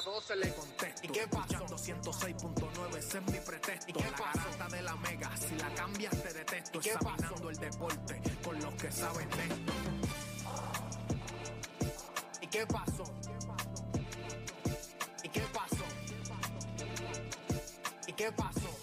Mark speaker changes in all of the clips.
Speaker 1: de vieja 12 le contesto, ¿y qué pasó? 106.9, ese es mi pretexto, ¿y qué la garata de la mega, si la cambias te detesto, ¿Y qué examinando el deporte con los que saben de esto. ¿Y qué pasó? ¿Y qué pasó? ¿Y qué pasó?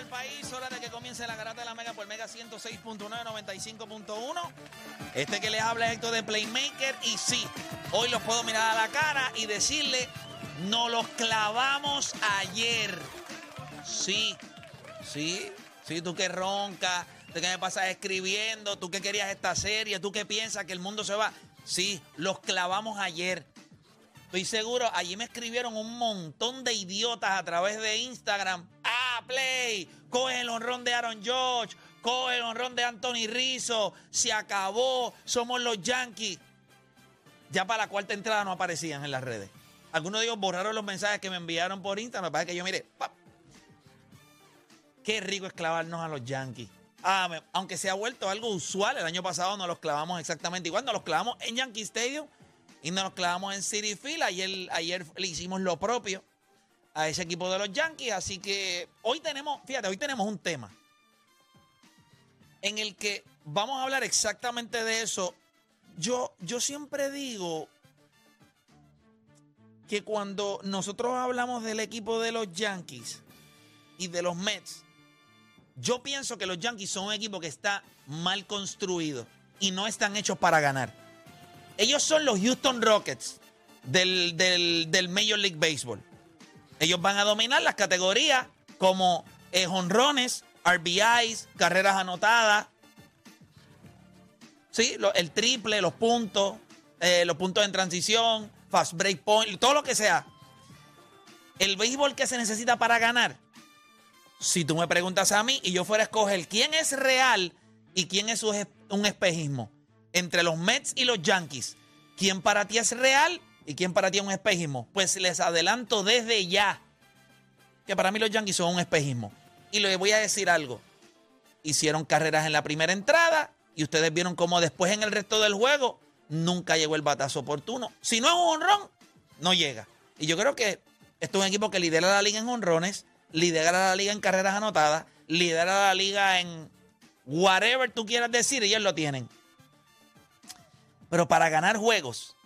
Speaker 2: De la mañana en todo el país, hora de que comience la garata de la Mega por Mega 106.9, 95.1. Este que les habla es de Playmaker y sí, hoy los puedo mirar a la cara y decirle, no los clavamos ayer. Sí, sí, sí, tú que roncas, tú que me pasas escribiendo, tú que querías esta serie, tú que piensas que el mundo se va. Sí, los clavamos ayer. Estoy seguro, allí me escribieron un montón de idiotas a través de Instagram. Ah, Play, coge el honrón de Aaron George, coge el honrón de Anthony Rizzo, se acabó, somos los Yankees. Ya para la cuarta entrada no aparecían en las redes. Algunos de ellos borraron los mensajes que me enviaron por Instagram. Parece que yo mire, ¡pap! qué rico es clavarnos a los Yankees. Ah, aunque se ha vuelto algo usual, el año pasado nos los clavamos exactamente igual, nos los clavamos en Yankee Stadium y nos los clavamos en City Field. Ayer, ayer le hicimos lo propio a ese equipo de los Yankees. Así que hoy tenemos, fíjate, hoy tenemos un tema en el que vamos a hablar exactamente de eso. Yo, yo siempre digo que cuando nosotros hablamos del equipo de los Yankees y de los Mets, yo pienso que los Yankees son un equipo que está mal construido y no están hechos para ganar. Ellos son los Houston Rockets del, del- del Major League Baseball. Ellos van a dominar las categorías como eh, RBIs, carreras anotadas. Sí, el triple, los puntos, eh, los puntos en transición, fast break point, todo lo que sea. El béisbol que se necesita para ganar. Si tú me preguntas a mí y yo fuera a escoger quién es real y quién es- un espejismo entre los Mets y los Yankees, ¿quién para ti es real y quién para ti es un espejismo? Pues les adelanto desde ya que para mí los Yankees son un espejismo. Y les voy a decir algo. Hicieron carreras en la primera entrada y ustedes vieron cómo después en el resto del juego nunca llegó el batazo oportuno. Si no es un honrón, no llega. Y yo creo que esto es un equipo que lidera la liga en honrones, lidera la liga en carreras anotadas, lidera la liga en whatever tú quieras decir, ellos lo tienen. Pero para ganar juegos,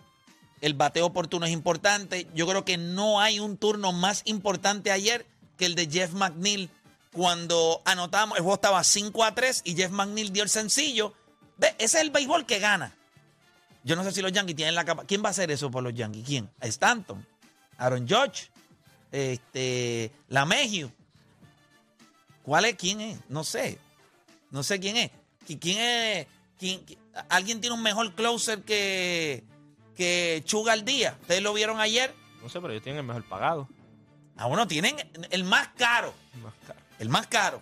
Speaker 2: el bateo oportuno es importante. Yo creo que no hay un turno más importante ayer que el de Jeff McNeil. Cuando anotamos, el juego estaba 5 a 3 y Jeff McNeil dio el sencillo. Ve, ese es el béisbol que gana. Yo no sé si los Yankees tienen la capacidad. ¿Quién va a hacer eso por los Yankees? ¿Quién? Stanton, Aaron Judge, este, Lamegio. ¿Cuál es? ¿Quién es? No sé. No sé quién es. ¿Qui- ¿Quién es? ¿Quién- qui- ¿Alguien tiene un mejor closer que, que Chuga al día? ¿Ustedes lo vieron ayer?
Speaker 3: No sé, pero ellos tienen el mejor pagado.
Speaker 2: A uno tienen el más caro.
Speaker 3: Más caro.
Speaker 2: El más caro.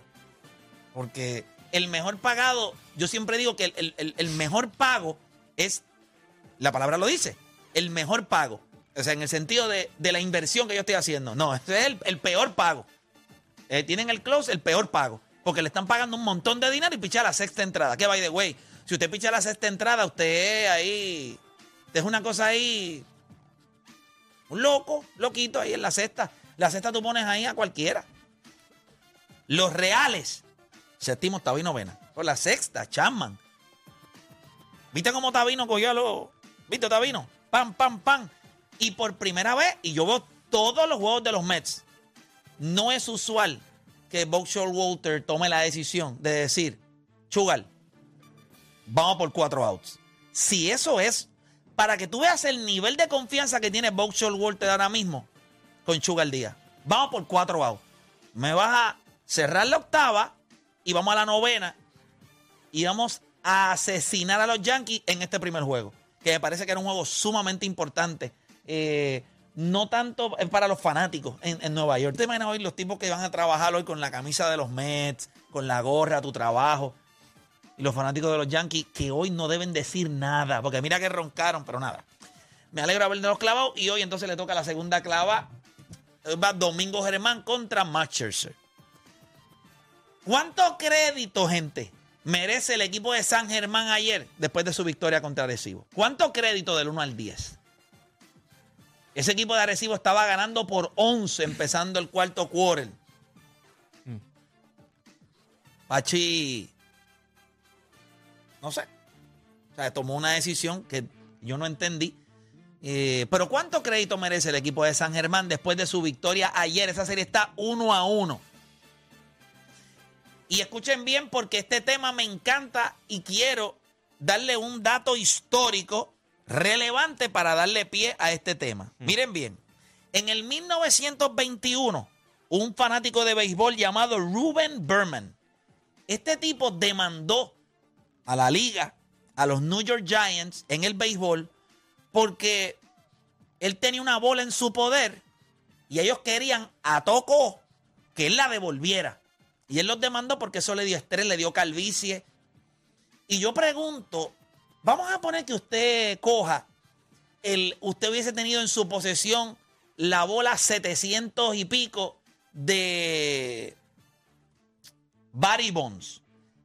Speaker 2: Porque el mejor pagado, yo siempre digo que el, el- el- el mejor pago es, la palabra lo dice, el mejor pago. O sea, en el sentido de, de la inversión que yo estoy haciendo. No, ese es el, el peor pago. eh, tienen el close el peor pago. Porque le están pagando un montón de dinero y picha la sexta entrada. Que by the way, si usted picha la sexta entrada, usted ahí. Es una cosa ahí. Un loco, loquito ahí en la sexta. La sexta tú pones ahí a cualquiera. Los reales. Séptimo, octavo y novena. Por la sexta, Chapman. ¿Viste cómo Tabino cogió a los. ¿Viste Tabino? Pam, pam, pam. Y por primera vez, y yo veo todos los juegos de los Mets. No es usual que Buckshot Walter tome la decisión de decir, Chugal, vamos por cuatro outs. Si eso es, para que tú veas el nivel de confianza que tiene Buckshot Walter ahora mismo con Chugal Díaz. Vamos por cuatro outs. Me vas a cerrar la octava y vamos a la novena y vamos a asesinar a los Yankees en este primer juego. Que me parece que era un juego sumamente importante. Eh, no tanto para los fanáticos en, Nueva York. ¿Te imaginas hoy los tipos que van a trabajar hoy con la camisa de los Mets, con la gorra, tu trabajo? Y los fanáticos de los Yankees que hoy no deben decir nada, porque mira que roncaron, pero nada. Me alegro de los clavados y hoy entonces le toca la segunda clava. Va Domingo Germán contra Max Scherzer. ¿Cuánto crédito, gente, merece el equipo de San Germán ayer después de su victoria contra Arecibo? ¿Cuánto crédito del 1 al 10? Ese equipo de Arecibo estaba ganando por 11 empezando el cuarto quarter. Mm. Pachi, no sé. O sea, tomó una decisión que yo no entendí. Eh, pero ¿cuánto crédito merece el equipo de San Germán después de su victoria ayer? Esa serie está uno a uno. Y escuchen bien porque este tema me encanta y quiero darle un dato histórico relevante para darle pie a este tema. Mm. Miren bien, en el 1921, un fanático de béisbol llamado Ruben Berman, este tipo demandó a la liga, a los New York Giants en el béisbol, porque él tenía una bola en su poder y ellos querían a Toco que él la devolviera. Y él los demandó porque eso le dio estrés, le dio calvicie. Y yo pregunto, Vamos a poner que usted coja, el, usted hubiese tenido en su posesión la bola 700 y pico de Barry Bonds.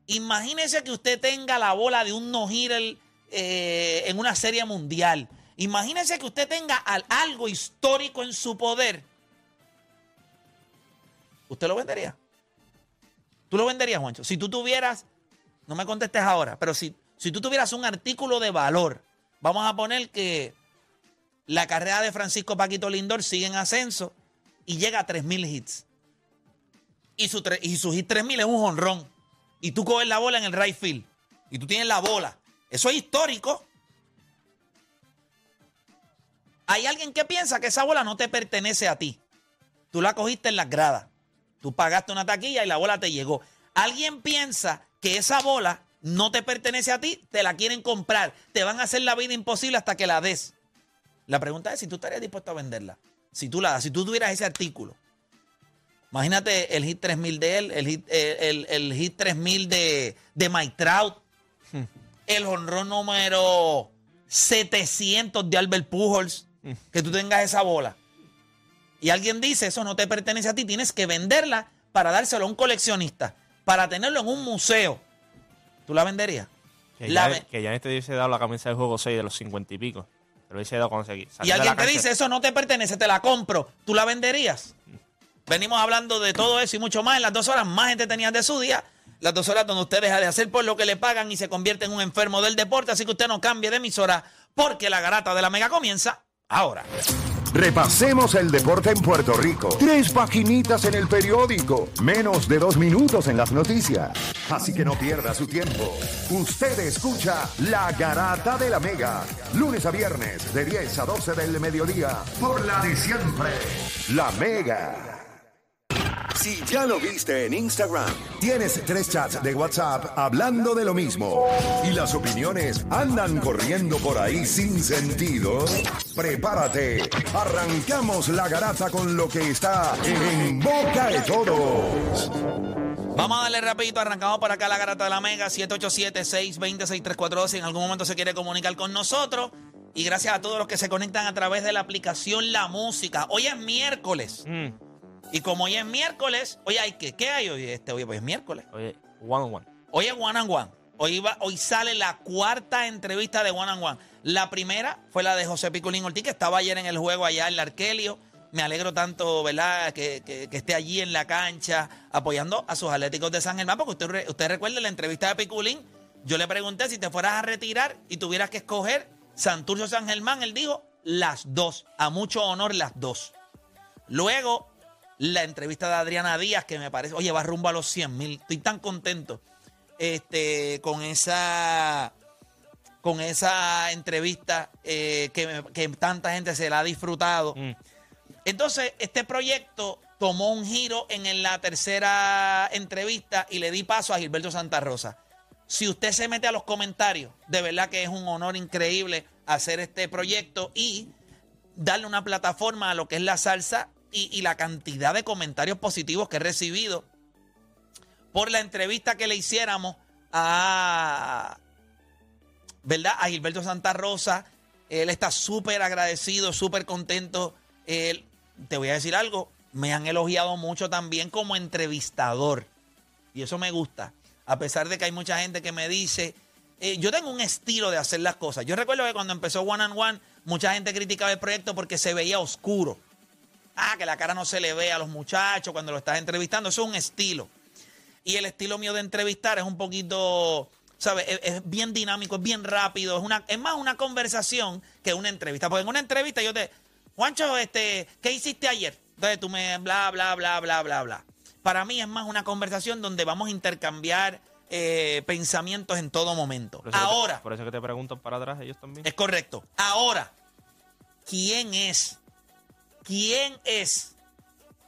Speaker 2: Imagínese que usted tenga la bola de un no eh, en una serie mundial. Imagínese que usted tenga algo histórico en su poder. ¿Usted lo vendería? ¿Tú lo venderías, Juancho? Si tú tuvieras, no me contestes ahora, pero si si tú tuvieras un artículo de valor, vamos a poner que la carrera de Francisco Paquito Lindor sigue en ascenso y llega a 3.000 hits. Y su, y su hit 3.000 es un honrón. Y tú coges la bola en el right field. Y tú tienes la bola. Eso es histórico. Hay alguien que piensa que esa bola no te pertenece a ti. Tú la cogiste en las gradas. Tú pagaste una taquilla y la bola te llegó. Alguien piensa que esa bola no te pertenece a ti, te la quieren comprar, te van a hacer la vida imposible hasta que la des. La pregunta es si tú estarías dispuesto a venderla. Si tú la si tú tuvieras ese artículo. Imagínate el hit 3000 de él, el hit, el, hit 3000 de, de Mike Trout, hmm. el honrón número 700 de Albert Pujols, hmm. que tú tengas esa bola. Y alguien dice, eso no te pertenece a ti, tienes que venderla para dárselo a un coleccionista, para tenerlo en un museo ¿Tú la venderías?
Speaker 3: Que, ya, que ya te hubiese dado la camisa de juego 6 de los 50 y pico. Te lo hubiese dado cuando se
Speaker 2: Y alguien te dice, eso no te pertenece, te la compro. ¿Tú la venderías? Venimos hablando de todo eso y mucho más en las dos horas más entretenidas de su día. Las dos horas donde usted deja de hacer por lo que le pagan y se convierte en un enfermo del deporte. Así que usted no cambie de emisora porque la garata de la mega comienza ahora.
Speaker 4: Repasemos el deporte en Puerto Rico. Tres paginitas en el periódico. Menos de dos minutos en las noticias. Así que no pierda su tiempo. Usted escucha La Garata de la Mega. Lunes a viernes de 10 a 12 del mediodía. Por la de siempre. La Mega. Si ya lo viste en Instagram, tienes tres chats de WhatsApp hablando de lo mismo y las opiniones andan corriendo por ahí sin sentido, prepárate. Arrancamos la garata con lo que está en boca de todos.
Speaker 2: Vamos a darle rapidito, arrancamos por acá la garata de la Mega, 787-620-6342. Si en algún momento se quiere comunicar con nosotros. Y gracias a todos los que se conectan a través de la aplicación La Música. Hoy es miércoles. Mm. Y como hoy es miércoles, oye, hay que, ¿qué hay hoy? Este, hoy pues es miércoles.
Speaker 3: Oye, one on one.
Speaker 2: Hoy es One and One. Hoy, va, hoy sale la cuarta entrevista de One and One. La primera fue la de José Piculín Ortiz, que estaba ayer en el juego allá en la Arkelio. Me alegro tanto, ¿verdad?, que, que- que esté allí en la cancha apoyando a sus atléticos de San Germán, porque usted, usted recuerda la entrevista de Piculín. Yo le pregunté si te fueras a retirar y tuvieras que escoger Santurcio San Germán. Él dijo las dos. A mucho honor, las dos. Luego, la entrevista de Adriana Díaz, que me parece, oye, va rumbo a los 100 mil. Estoy tan contento este, con esa con esa entrevista eh, que, que tanta gente se la ha disfrutado.
Speaker 3: Mm.
Speaker 2: Entonces, este proyecto tomó un giro en la tercera entrevista y le di paso a Gilberto Santa Rosa. Si usted se mete a los comentarios, de verdad que es un honor increíble hacer este proyecto y darle una plataforma a lo que es la salsa y, la cantidad de comentarios positivos que he recibido por la entrevista que le hiciéramos a, ¿verdad? A Gilberto Santa Rosa. Él está súper agradecido, súper contento. Él, te voy a decir algo, me han elogiado mucho también como entrevistador. Y eso me gusta. A pesar de que hay mucha gente que me dice, eh, yo tengo un estilo de hacer las cosas. Yo recuerdo que cuando empezó One and One, mucha gente criticaba el proyecto porque se veía oscuro. Ah, que la cara no se le ve a los muchachos cuando lo estás entrevistando. Eso es un estilo. Y el estilo mío de entrevistar es un poquito, ¿sabes? Es, es bien dinámico, es bien rápido. Es, una, es más una conversación que una entrevista. Porque en una entrevista yo te, Juancho, este, ¿qué hiciste ayer? Entonces tú me, bla, bla, bla, bla, bla, bla. Para mí es más una conversación donde vamos a intercambiar eh, pensamientos en todo momento.
Speaker 3: Por te-
Speaker 2: Ahora,
Speaker 3: por eso que te preguntan para atrás ellos también.
Speaker 2: es correcto. Ahora, ¿quién es? ¿Quién es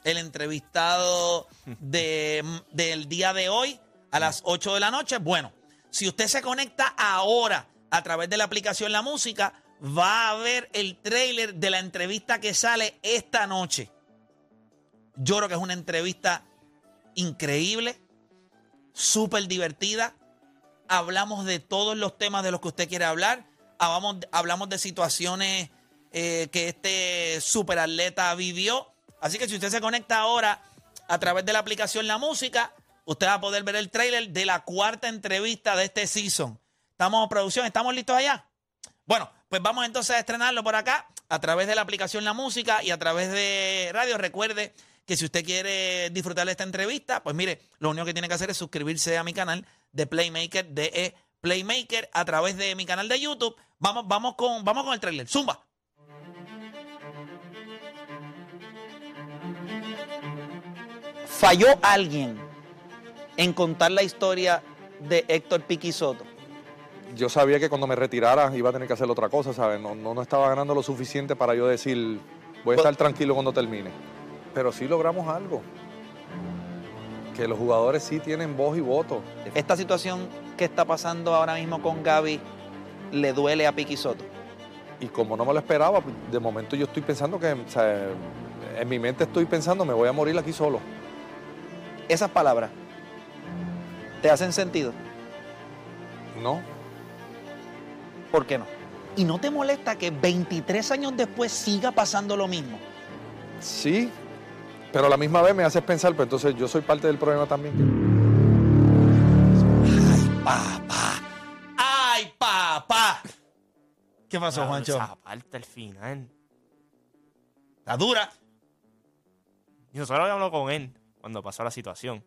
Speaker 2: el entrevistado de, del día de hoy a las 8 de la noche? Bueno, si usted se conecta ahora a través de la aplicación La Música, va a ver el trailer de la entrevista que sale esta noche. Yo creo que es una entrevista increíble, súper divertida. Hablamos de todos los temas de los que usted quiere hablar. Hablamos de situaciones eh, que este superatleta vivió. Así que si usted se conecta ahora a través de la aplicación La Música, usted va a poder ver el trailer de la cuarta entrevista de este season. Estamos en producción, ¿estamos listos allá? Bueno, pues vamos entonces a estrenarlo por acá a través de la aplicación La Música y a través de radio. Recuerde que si usted quiere disfrutar de esta entrevista, pues mire, lo único que tiene que hacer es suscribirse a mi canal de Playmaker, de Playmaker, a través de mi canal de YouTube. Vamos, vamos, con, vamos con el trailer. Zumba. Falló alguien en contar la historia de Héctor Piqui Soto.
Speaker 5: yo sabía que cuando me retirara iba a tener que hacer otra cosa, ¿sabes? No, no, no estaba ganando lo suficiente para yo decir, voy a estar tranquilo cuando termine. Pero sí logramos algo. Que los jugadores sí tienen voz y voto.
Speaker 2: Esta situación que está pasando ahora mismo con Gaby le duele a Piqui Soto.
Speaker 5: Y como no me lo esperaba, pues, de momento yo estoy pensando que, o sea, en mi mente estoy pensando, me voy a morir aquí solo.
Speaker 2: Esas palabras te hacen sentido.
Speaker 5: No,
Speaker 2: ¿Por qué no? ¿Y no te molesta que 23 años después siga pasando lo mismo?
Speaker 5: sí, pero a la misma vez me haces pensar, pues entonces yo soy parte del problema también.
Speaker 2: ¡Ay, papá! ¡Ay, papá! ¿Qué pasó,
Speaker 3: Claro,
Speaker 2: Juancho?
Speaker 3: Esa parte al final.
Speaker 2: Está dura.
Speaker 3: Y nosotros hablamos con él cuando pasó la situación.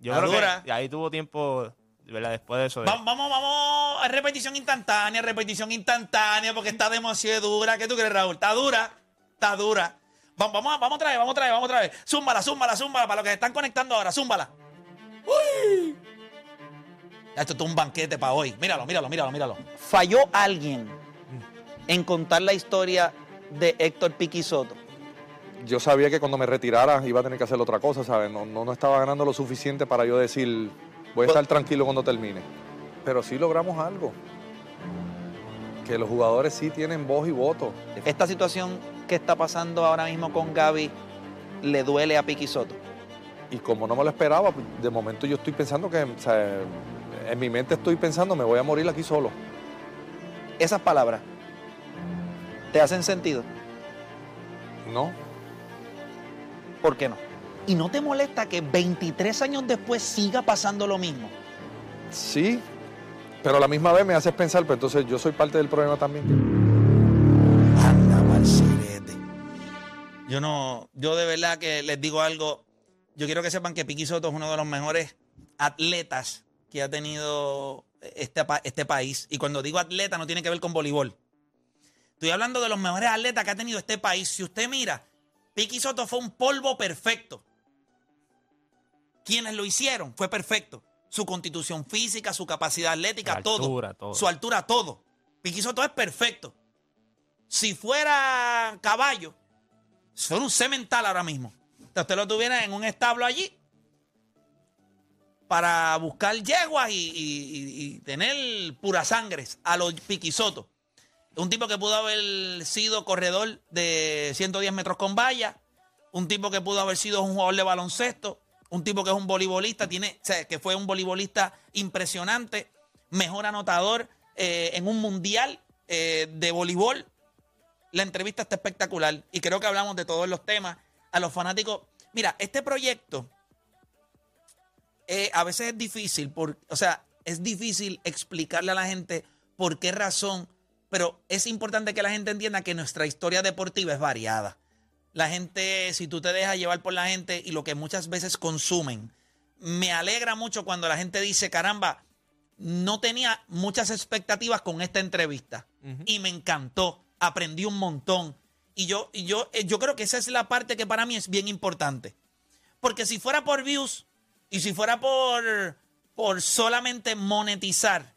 Speaker 3: Yo
Speaker 2: Está
Speaker 3: creo
Speaker 2: dura.
Speaker 3: que ahí tuvo tiempo, ¿verdad? Después de eso. de-
Speaker 2: Vamos, vamos, vamos a repetición instantánea, repetición instantánea, porque está demasiado dura. ¿Qué tú crees, Raúl? Está dura, está dura. Vamos, vamos, vamos otra vez, vamos otra vez, vamos otra vez. Zúmbala, zúmbala, zúmbala, para los que se están conectando ahora, zúmbala. ¡Uy! Esto es un banquete para hoy. Míralo, míralo, míralo, míralo. Falló alguien en contar la historia de Héctor Piqui Soto.
Speaker 5: Yo sabía que cuando me retirara iba a tener que hacer otra cosa, ¿sabes? No, no, no estaba ganando lo suficiente para yo decir, voy a estar tranquilo cuando termine. Pero sí logramos algo. Que los jugadores sí tienen voz y voto.
Speaker 2: Esta situación que está pasando ahora mismo con Gaby le duele a Piqui Soto.
Speaker 5: Y como no me lo esperaba, pues, de momento yo estoy pensando que, o sea, en mi mente estoy pensando, me voy a morir aquí solo.
Speaker 2: Esas palabras te hacen sentido.
Speaker 5: No,
Speaker 2: ¿por qué no? ¿Y no te molesta que 23 años después siga pasando lo mismo?
Speaker 5: Sí, pero a la misma vez me haces pensar, pues entonces yo soy parte del problema también.
Speaker 2: Anda, Marcelete. Yo no, yo de verdad que les digo algo. Yo quiero que sepan que Piqui Soto es uno de los mejores atletas que ha tenido este, este país. Y cuando digo atleta no tiene que ver con voleibol. Estoy hablando de los mejores atletas que ha tenido este país. Si usted mira, Piqui Soto fue un polvo perfecto. Quienes lo hicieron fue perfecto. Su constitución física, su capacidad atlética, todo.
Speaker 3: altura, todo.
Speaker 2: Su altura, todo. Piqui Soto es perfecto. Si fuera caballo, fuera un cemental ahora mismo. Entonces usted lo tuviera en un establo allí para buscar yeguas y, y- y- y tener pura sangres a los piquisotos. Un tipo que pudo haber sido corredor de 110 metros con valla, un tipo que pudo haber sido un jugador de baloncesto, un tipo que es un voleibolista, tiene, o sea, que fue un voleibolista impresionante, mejor anotador eh, en un mundial eh, de voleibol. La entrevista está espectacular y creo que hablamos de todos los temas. A los fanáticos, mira, este proyecto eh, a veces es difícil, o sea, es difícil explicarle a la gente por qué razón, pero es importante que la gente entienda que nuestra historia deportiva es variada. La gente, si tú te dejas llevar por la gente y lo que muchas veces consumen, me alegra mucho cuando la gente dice, caramba, no tenía muchas expectativas con esta entrevista y me encantó, aprendí un montón. Y yo, y yo, eh, yo creo que esa es la parte que para mí es bien importante. Porque si fuera por views y si fuera por, por solamente monetizar,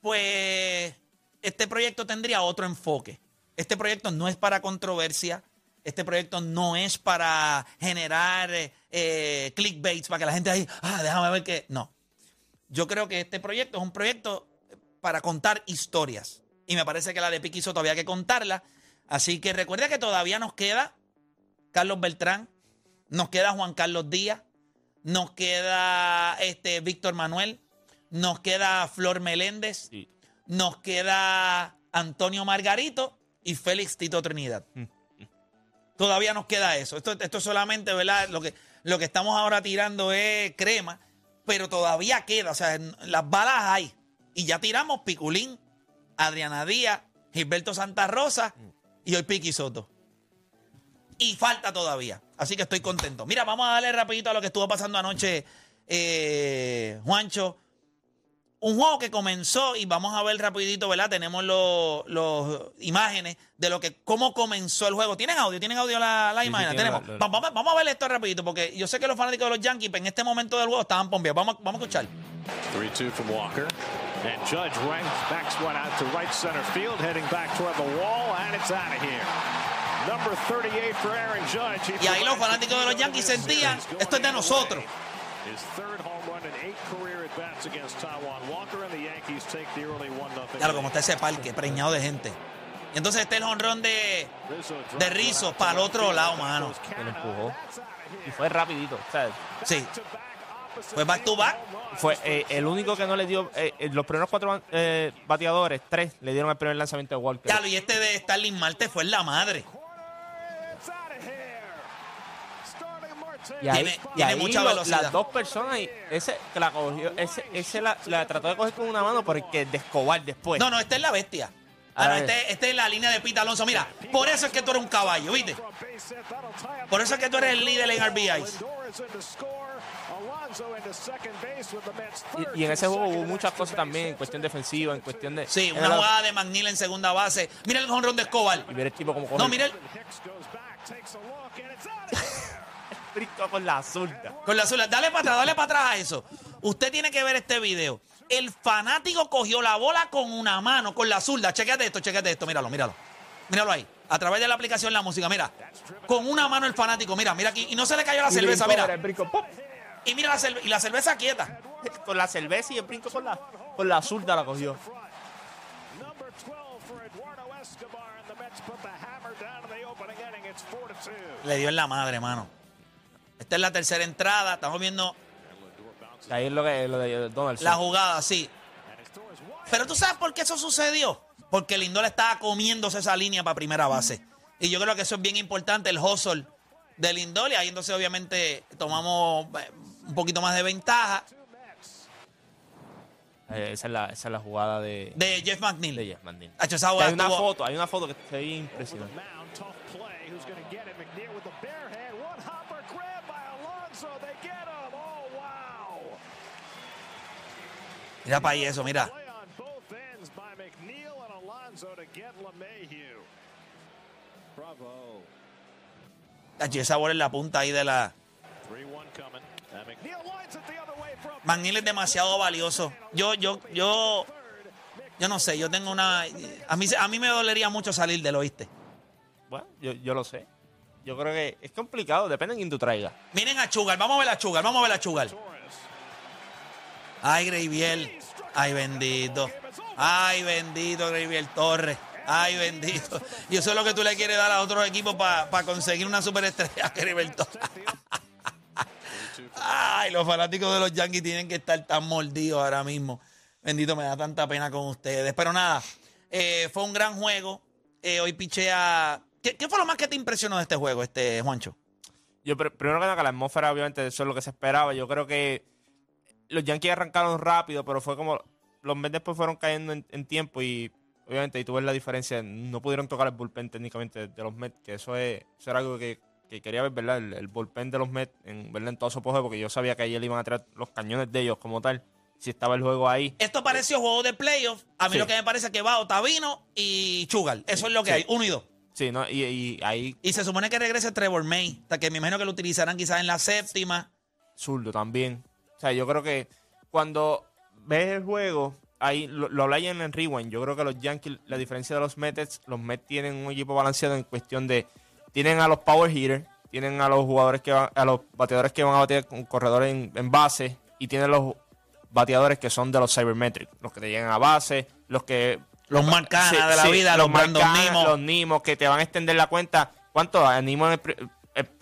Speaker 2: pues este proyecto tendría otro enfoque. Este proyecto no es para controversia. Este proyecto no es para generar eh, eh, clickbaits, para que la gente ahí, ah, déjame ver qué. No. Yo creo que este proyecto es un proyecto para contar historias. Y me parece que la de Piquizo todavía hay que contarla. Así que recuerda que todavía nos queda Carlos Beltrán, nos queda Juan Carlos Díaz, nos queda este Víctor Manuel, nos queda Flor Meléndez,
Speaker 3: Sí.
Speaker 2: Nos queda Antonio Margarito y Félix Tito Trinidad. Todavía nos queda eso. Esto, esto solamente, ¿verdad? Lo que, lo que estamos ahora tirando es crema, pero todavía queda. O sea, las balas hay. Y ya tiramos Piculín, Adriana Díaz, Gilberto Santa Rosa y hoy Piqui Soto. Y falta todavía. Así que estoy contento. Mira, vamos a darle rapidito a lo que estuvo pasando anoche, eh, Juancho. Un juego que comenzó, y vamos a ver rapidito, ¿verdad? Tenemos los los imágenes de lo que, cómo comenzó el juego. ¿Tienen audio? ¿Tienen audio la, la
Speaker 3: Sí, sí,
Speaker 2: imagen?
Speaker 3: tiene
Speaker 2: Tenemos.
Speaker 3: la- la-
Speaker 2: Va- Vamos, vamos a ver esto rapidito, porque yo sé que los fanáticos de los Yankees en este momento del juego estaban pompeados. Vamos, a- vamos a escuchar.
Speaker 6: 3-2 from Walker. And Judge ranks, backs one out to right center field, heading back toward the wall, and it's out of here. Number 38 for Aaron Judge.
Speaker 2: Y ahí los fanáticos de los Yankees sentían, esto es de nosotros. Claro, como está ese parque, preñado de gente. Y entonces este es el honrón de, de Rizzo para el otro lado, mano.
Speaker 3: lo empujó. Y fue rapidito. O sea,
Speaker 2: Sí. Fue back to back.
Speaker 3: fue eh, el único que no le dio. eh, eh, los primeros cuatro eh, bateadores, tres, le dieron el primer lanzamiento de Walker.
Speaker 2: Claro, y este de Starling Marte fue en la madre.
Speaker 6: It's out of here. Starling Marte.
Speaker 3: Y ahí,
Speaker 2: Tiene-
Speaker 3: y
Speaker 2: tiene
Speaker 3: ahí
Speaker 2: mucha
Speaker 3: lo-
Speaker 2: velocidad.
Speaker 3: las dos personas, y ese que la cogió, ese, ese la, la trató de coger con una mano porque de Escobar después.
Speaker 2: No, no, este es la bestia. Ah, no, este, este es la línea de Pita Alonso. Mira, por eso es que tú eres un caballo, ¿viste? Por eso es que tú eres el líder en RBIs.
Speaker 3: Y, y en ese juego hubo muchas cosas también en cuestión defensiva, en cuestión de.
Speaker 2: Sí, una
Speaker 3: la-
Speaker 2: jugada de McNeil en segunda base. Mira el jonrón de Escobar.
Speaker 3: Y ver el tipo como coge.
Speaker 2: No, mira el,
Speaker 3: Con la zurda.
Speaker 2: con la azul. Dale para atrás, dale para atrás a eso. Usted tiene que ver este video. El fanático cogió la bola con una mano, con la zurda. Chequete esto, chequete esto, míralo, míralo. Míralo ahí. A través de la aplicación La Música, mira. Con una mano el fanático, mira, mira aquí. Y no se le cayó la
Speaker 3: Y
Speaker 2: cerveza, mira. Y mira la, cerve- y la cerveza quieta.
Speaker 3: Con la cerveza y el brinco con la, con la zurda la cogió.
Speaker 6: Number 12 for Eduardo Escobar, and the Mets put the hammer down in the opening inning. It's 4 to 2.
Speaker 2: Le dio en la madre, mano. Esta es la tercera entrada. Estamos viendo
Speaker 3: Ahí es lo, que, lo de Donaldson.
Speaker 2: la jugada así. Pero tú sabes por qué eso sucedió. Porque Lindor estaba comiéndose esa línea para primera base. Y yo creo que eso es bien importante, el hustle de Lindor y ahí entonces obviamente tomamos eh, un poquito más de ventaja
Speaker 3: Eh, esa, es la, esa es la jugada de,
Speaker 2: de Jeff McNeil.
Speaker 3: de Jeff Mandel.
Speaker 2: Hacho, esa
Speaker 3: Hay una
Speaker 2: estuvo-
Speaker 3: foto, hay una foto que se ve impresionante.
Speaker 2: Mira para ahí eso, mira. Hacho, esa bola en la punta ahí de la...
Speaker 6: 3-1 coming. And McNeil
Speaker 2: es demasiado valioso. Yo, yo, yo, yo no sé, yo tengo una... A mí, a mí me dolería mucho salir del oíste.
Speaker 3: Bueno, yo, yo lo sé. Yo creo que es complicado, depende de quién tú traigas.
Speaker 2: Miren a Chugal, vamos a ver a Chugal, vamos a ver a Chugal. Ay, Greiviel. Ay, bendito. Ay, bendito, Greiviel Torres. Ay, bendito. Y eso es lo que tú le quieres dar a otros equipos para conseguir una superestrella, Greiviel Torres. Ay, los fanáticos de los Yankees tienen que estar tan mordidos ahora mismo. Bendito, me da tanta pena con ustedes. Pero nada, eh, fue un gran juego. Eh, hoy pichea. ¿Qué, ¿Qué fue lo más que te impresionó de este juego, este Juancho?
Speaker 3: Yo, pr- primero que nada, que la atmósfera, obviamente, eso es lo que se esperaba. Yo creo que los Yankees arrancaron rápido, pero fue como. Los Mets después fueron cayendo en, en tiempo y, obviamente, y tú ves la diferencia. No pudieron tocar el bullpen técnicamente de los Mets, que eso, es, eso era algo que, que quería ver, ¿verdad? El, el bullpen de los Mets, en, ¿verdad? En todo su apogeo, porque yo sabía que ayer le iban a traer los cañones de ellos como tal. Si estaba el juego ahí.
Speaker 2: Esto pareció juego de playoff. A mí
Speaker 3: Sí.
Speaker 2: lo que me parece que va Otavino y Chugal. Eso es lo que
Speaker 3: Sí.
Speaker 2: hay, uno y dos.
Speaker 3: Sí, ¿no? Y, y ahí
Speaker 2: Y se supone que regrese Trevor May. Hasta que me imagino que lo utilizarán quizás en la séptima.
Speaker 3: zurdo también. O sea, yo creo que cuando ves el juego, ahí lo, lo hablé en el rewind, yo creo que los Yankees, la diferencia de los Mets, los Mets tienen un equipo balanceado en cuestión de, tienen a los power hitters, tienen a los jugadores que van, a los bateadores que van a batear con corredores en, en base, y tienen los bateadores que son de los cybermetrics, los que te llegan a base, los que
Speaker 2: Los Marcana
Speaker 3: Sí,
Speaker 2: de la
Speaker 3: sí,
Speaker 2: vida, los, Brandon
Speaker 3: Marcana,
Speaker 2: Nimo.
Speaker 3: Los Nimos que te van a extender la cuenta. ¿Cuánto? Nimo en el,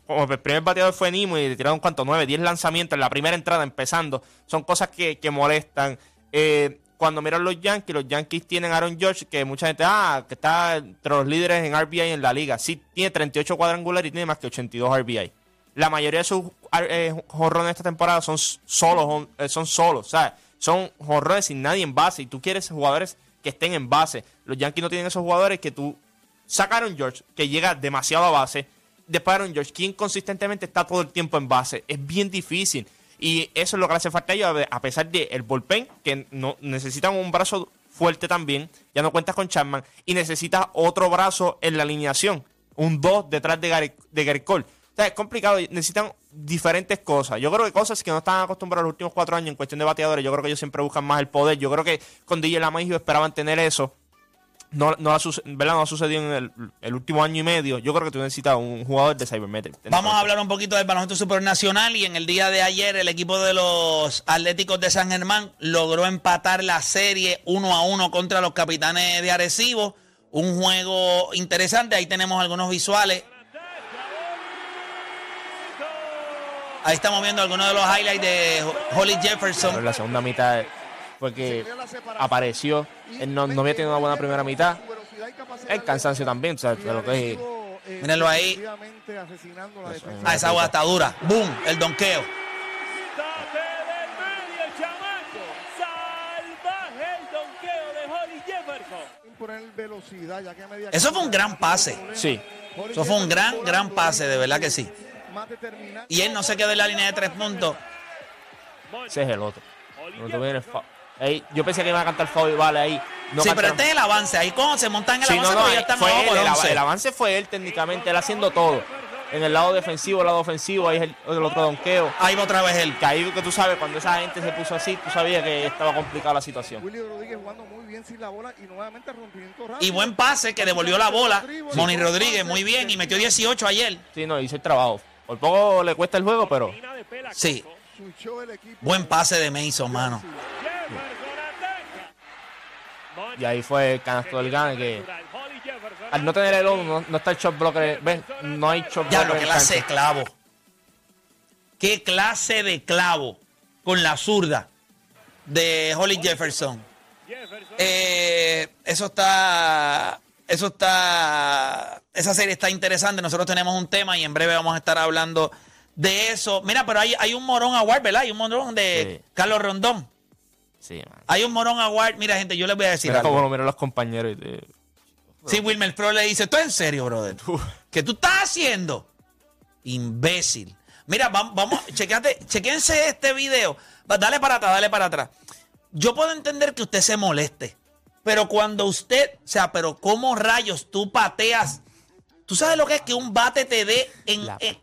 Speaker 3: como el primer bateador fue Nimo y le tiraron cuánto, 9, 10 lanzamientos en la primera entrada empezando. Son cosas que, que molestan. Eh, cuando miran los Yankees, los Yankees tienen Aaron George, que mucha gente, ah, que está entre los líderes en RBI en la liga. Sí, tiene 38 cuadrangulares y tiene más que 82 RBI. La mayoría de sus eh, jonrones esta temporada son solos, eh, son solos, ¿sabes? Son jonrones sin nadie en base y tú quieres jugadores que estén en base. Los Yankees no tienen esos jugadores que tú sacaron George, que llega demasiado a base. Después Aaron George, quien consistentemente está todo el tiempo en base. Es bien difícil. Y eso es lo que le hace falta a ellos, a pesar del el bullpen, que no, necesitan un brazo fuerte también. Ya no cuentas con Chapman. Y necesitas otro brazo en la alineación. Un 2 detrás de Gary, de Gary Cole. O sea, es complicado. Necesitan diferentes cosas. Yo creo que cosas que no están acostumbrados los últimos cuatro años en cuestión de bateadores. Yo creo que ellos siempre buscan más el poder. Yo creo que con DJ LaMagio esperaban tener eso no, no, ha, ¿verdad? no ha sucedido en el, el último año y medio. Yo creo que tú necesitas un jugador de Cybermetric.
Speaker 2: Vamos a hablar un poquito del baloncesto supernacional y en el día de ayer el equipo de los Atléticos de San Germán logró empatar la serie 1 a 1 contra los Capitanes de Arecibo. Un juego interesante, ahí tenemos algunos visuales. Ahí estamos viendo algunos de los highlights de Holly Jefferson.
Speaker 3: la segunda mitad fue que apareció. Él no, no había tenido una buena primera mitad. El cansancio también, o sea, de lo que es-
Speaker 2: Mírenlo ahí. Ah, esa agua está dura. Boom, el donqueo. Eso fue un gran pase.
Speaker 3: Sí.
Speaker 2: Eso fue un gran, gran pase, de verdad que sí. Y él no se quedó en la línea de tres puntos.
Speaker 3: Ese es el otro. El Ahí, yo pensé que iba a cantar y vale ahí. No
Speaker 2: sí, pero este es el avance. Ahí cuando se montan en el
Speaker 3: Sí,
Speaker 2: avance,
Speaker 3: no, no,
Speaker 2: pero ya están
Speaker 3: fue él, el, av-
Speaker 2: 11.
Speaker 3: el avance fue él técnicamente, él haciendo todo. En el lado defensivo, el lado ofensivo, ahí es el, el otro donqueo.
Speaker 2: Ahí va otra vez él.
Speaker 3: Que ahí que tú sabes, cuando esa gente se puso así, tú sabías que estaba complicada la situación.
Speaker 7: Willy Rodríguez jugando muy bien sin la bola y nuevamente rompimiento rápido.
Speaker 2: Y buen pase que devolvió la bola. Moni Rodríguez, muy bien. Y metió 18 ayer.
Speaker 3: Sí, no, hizo el trabajo. Por poco le cuesta el juego, pero
Speaker 2: Sí. Buen pase de Mason, mano.
Speaker 3: Y ahí fue el canasto del gane que al no tener el 1 no, no está el shot blocker, ¿ves? No hay shot
Speaker 2: Ya
Speaker 3: blocker
Speaker 2: lo
Speaker 3: en
Speaker 2: que
Speaker 3: el
Speaker 2: clase de clavo. Qué clase de clavo con la zurda de Holly Jefferson. Eh, eso está eso está. Esa serie está interesante. Nosotros tenemos un tema y en breve vamos a estar hablando de eso. Mira, pero hay, hay un morón award, ¿verdad? Hay un morón de
Speaker 3: Sí.
Speaker 2: Carlos Rondón.
Speaker 3: Sí, man.
Speaker 2: Hay un morón award. Mira, gente, yo les voy a decir
Speaker 3: Mira
Speaker 2: algo.
Speaker 3: cómo lo los compañeros. y te-
Speaker 2: Sí, Wilmer Pro le dice, ¿tú en serio, brother? ¿Qué tú estás haciendo? Imbécil. Mira, vamos, vamos chequeate, chequense este video. Dale para atrás, dale para atrás. Yo puedo entender que usted se moleste, pero cuando usted, o sea, pero ¿cómo rayos tú pateas? ¿Tú sabes lo que es que un bate te dé en
Speaker 3: La
Speaker 2: en-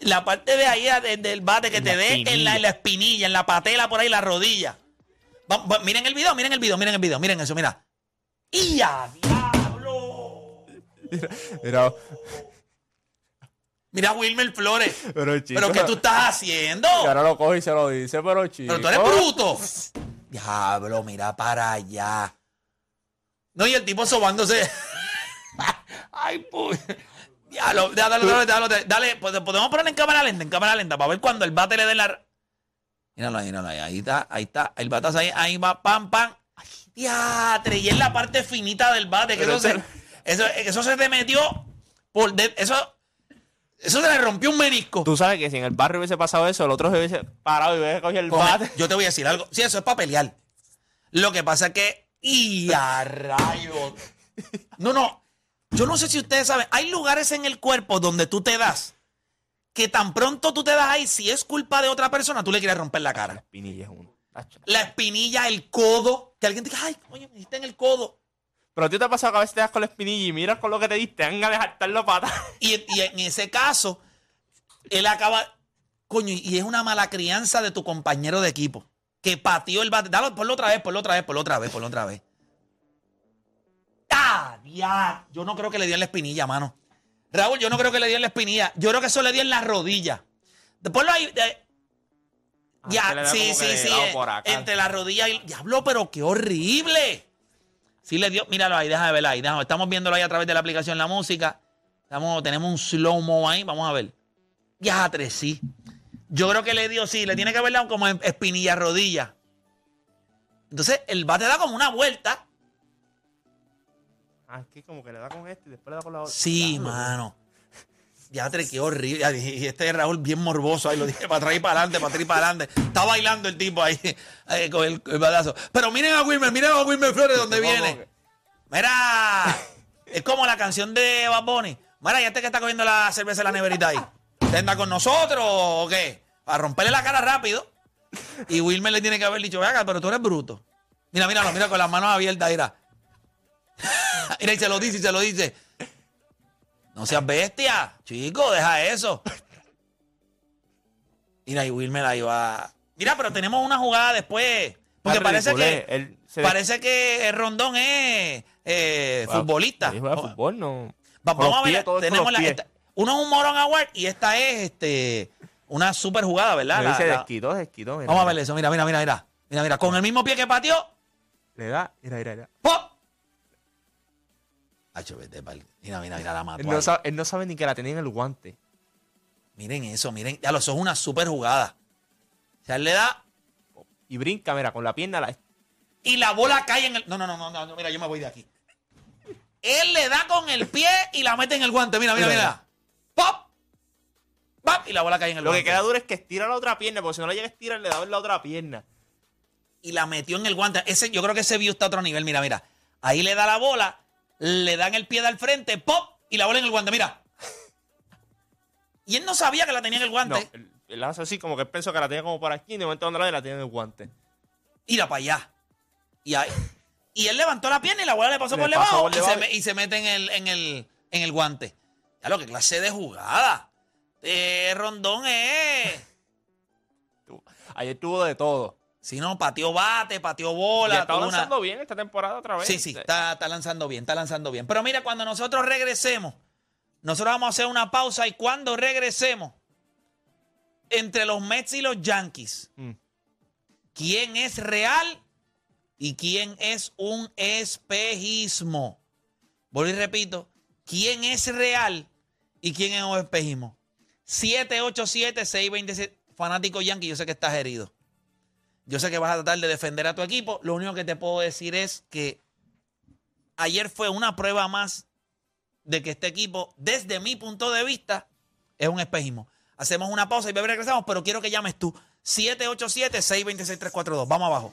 Speaker 2: la parte de ahí de- del bate que te dé en la, en la espinilla, en la patela por ahí, la rodilla? Va- va- miren el video, miren el video, miren el video, miren eso, mira. ¡Y a diablo!
Speaker 3: Mira,
Speaker 2: Mira a Wilmer Flores.
Speaker 3: pero chico.
Speaker 2: ¿Pero qué tú estás haciendo?
Speaker 3: Y ahora lo coge y se lo dice, pero chico.
Speaker 2: Pero tú eres bruto. Diablo, mira para allá. No, y el tipo sobándose. Ay, pues. Diablo, dale, dale, dale, dale, dale, podemos poner en cámara lenta, en cámara lenta, para ver cuando el bate le dé la. Míralo ahí, míralo ahí, ahí está, ahí está, el batazo ahí, ahí va, pam, pam. Diatre, y es la parte finita del bate, que eso se, eso, eso se te metió por de- eso, eso se le rompió un menisco.
Speaker 3: Tú sabes que si en el barrio hubiese pasado eso, el otro se hubiese parado y hubiese cogido el
Speaker 2: Coge,
Speaker 3: bate.
Speaker 2: Yo te voy a decir algo. Sí, eso es para pelear. Lo que pasa es que. ¡Y a rayos! No, no. Yo no sé si ustedes saben. Hay lugares en el cuerpo donde tú te das. Que tan pronto tú te das ahí, si es culpa de otra persona, tú le quieres romper la cara.
Speaker 3: Pinilla es uno.
Speaker 2: La espinilla, el codo. Que alguien te diga, ay, oye, me diste en el codo.
Speaker 3: Pero a ti te ha pasado que a veces te das con la espinilla y miras con lo que te diste, venga a dejar la pata.
Speaker 2: Y, y en ese caso, él acaba. Coño, y es una mala crianza de tu compañero de equipo. Que pateó el bate. Dalo, ponlo otra vez, ponlo otra vez, ponlo otra vez, ponlo otra vez. ¡Ah! dia! Yo no creo que le dio en la espinilla, mano. Raúl, yo no creo que le dio en la espinilla. Yo creo que eso le dio en la rodilla. Eh,
Speaker 3: Ah, que
Speaker 2: ya, sí, sí, sí. eh, entre la rodilla y. Diablo, pero qué horrible. Sí le dio. Míralo ahí, déjame verlo ahí. déjame- estamos viéndolo ahí a través de la aplicación La Música. Estamos, tenemos un slow-mo ahí. Vamos a ver. Ya, tres, sí. Yo creo que le dio, sí, le tiene que haber dado como espinilla rodilla. Entonces, el bate da como una vuelta.
Speaker 3: Que como que le da con este y después le da con la otra.
Speaker 2: Sí, mano. Ya, tres, qué horrible. Y este Raúl bien morboso ahí, lo dije para atrás y para adelante, para atrás y para adelante. Está bailando el tipo ahí, ahí con el, el balazo. Pero miren a Wilmer, miren a Wilmer Flores donde
Speaker 3: ¿Cómo
Speaker 2: viene.
Speaker 3: que?
Speaker 2: Mira, es como la canción de Bad Bunny. Mira, ya este que está cogiendo la cerveza en la neverita ahí. ¿Te anda con nosotros o qué? Para romperle la cara rápido. Y Wilmer le tiene que haber dicho, venga, pero tú eres bruto. Mira, míralo, mira con las manos abiertas, mira. Mira, y se lo dice, y se lo dice. No seas bestia, chico, deja eso. Mira, y Wilmer ahí va. Mira, pero tenemos una jugada después. Porque
Speaker 3: Está
Speaker 2: parece
Speaker 3: ridículo,
Speaker 2: que.
Speaker 3: Él se-
Speaker 2: parece que Rondón es eh, futbolista.
Speaker 3: él juega fútbol, no.
Speaker 2: Va-
Speaker 3: Con
Speaker 2: vamos a ver,
Speaker 3: pies, todo es con
Speaker 2: tenemos
Speaker 3: los
Speaker 2: la,
Speaker 3: pies.
Speaker 2: esta- uno es un Moron Award y esta es este una super jugada, ¿verdad?
Speaker 3: Le
Speaker 2: La-
Speaker 3: dice
Speaker 2: la-
Speaker 3: desquitó, desquitó. mira,
Speaker 2: vamos a
Speaker 3: mira.
Speaker 2: ver eso, mira, mira, mira, mira. Mira, mira, con el mismo pie que pateó,
Speaker 3: Le da, mira, mira, mira.
Speaker 2: ¡pop! Hacho, vete pa'l- Mira, mira, mira, la mató.
Speaker 3: Él no,
Speaker 2: ahí.
Speaker 3: sabe, él no sabe ni que la tenía en el guante.
Speaker 2: Miren eso, miren. Ya lo eso es una super jugada. O sea, él le da
Speaker 3: Y brinca, mira, con la pierna la...
Speaker 2: y la bola cae en el. No, no, no, no, no, no, mira, yo me voy de aquí. Él le da con el pie y la mete en el guante. Mira, mira,
Speaker 3: Mira,
Speaker 2: mira. ¡Pop! ¡Pop! Y la bola cae en el
Speaker 3: Lo que
Speaker 2: guante.
Speaker 3: queda duro es que estira la otra pierna, porque si no la llega a estirar, le da en la otra pierna.
Speaker 2: y la metió en el guante. Ese, yo creo que ese view está a otro nivel. Mira, mira. Ahí le da la bola, le dan el pie al frente, ¡pop! Y la bola en el guante, mira. Y él no sabía que la tenía en el
Speaker 3: No,
Speaker 2: guante.
Speaker 3: él, hace así, como que él pensó que la tenía como por aquí, y de momento la tiene en el guante.
Speaker 2: Ira para allá. Y ahí. Y él levantó la pierna y la bola le pasó
Speaker 3: Le
Speaker 2: por debajo y, se, y se mete en el, en el, en el guante. Ya lo que clase de jugada. Eh, Rondón es.
Speaker 3: Ayer tuvo de todo.
Speaker 2: Si no, pateó bate, pateó
Speaker 3: Y
Speaker 2: bola.
Speaker 3: está
Speaker 2: una-
Speaker 3: lanzando bien esta temporada otra vez.
Speaker 2: Sí, sí, está, está lanzando bien, está lanzando bien. Pero mira, cuando nosotros regresemos, nosotros vamos a hacer una pausa y cuando regresemos, entre los Mets y los Yankees,
Speaker 3: Mm.
Speaker 2: ¿quién es real y quién es un espejismo? Vuelvo y repito, ¿quién es real y quién es un espejismo? 787-626, fanático Yankee, yo sé que estás herido. Yo sé que vas a tratar de defender a tu equipo. Lo único que te puedo decir es que ayer fue una prueba más de que este equipo, desde mi punto de vista, es un espejismo. Hacemos una pausa y regresamos, pero quiero que llames tú. 787-626-342. Vamos abajo.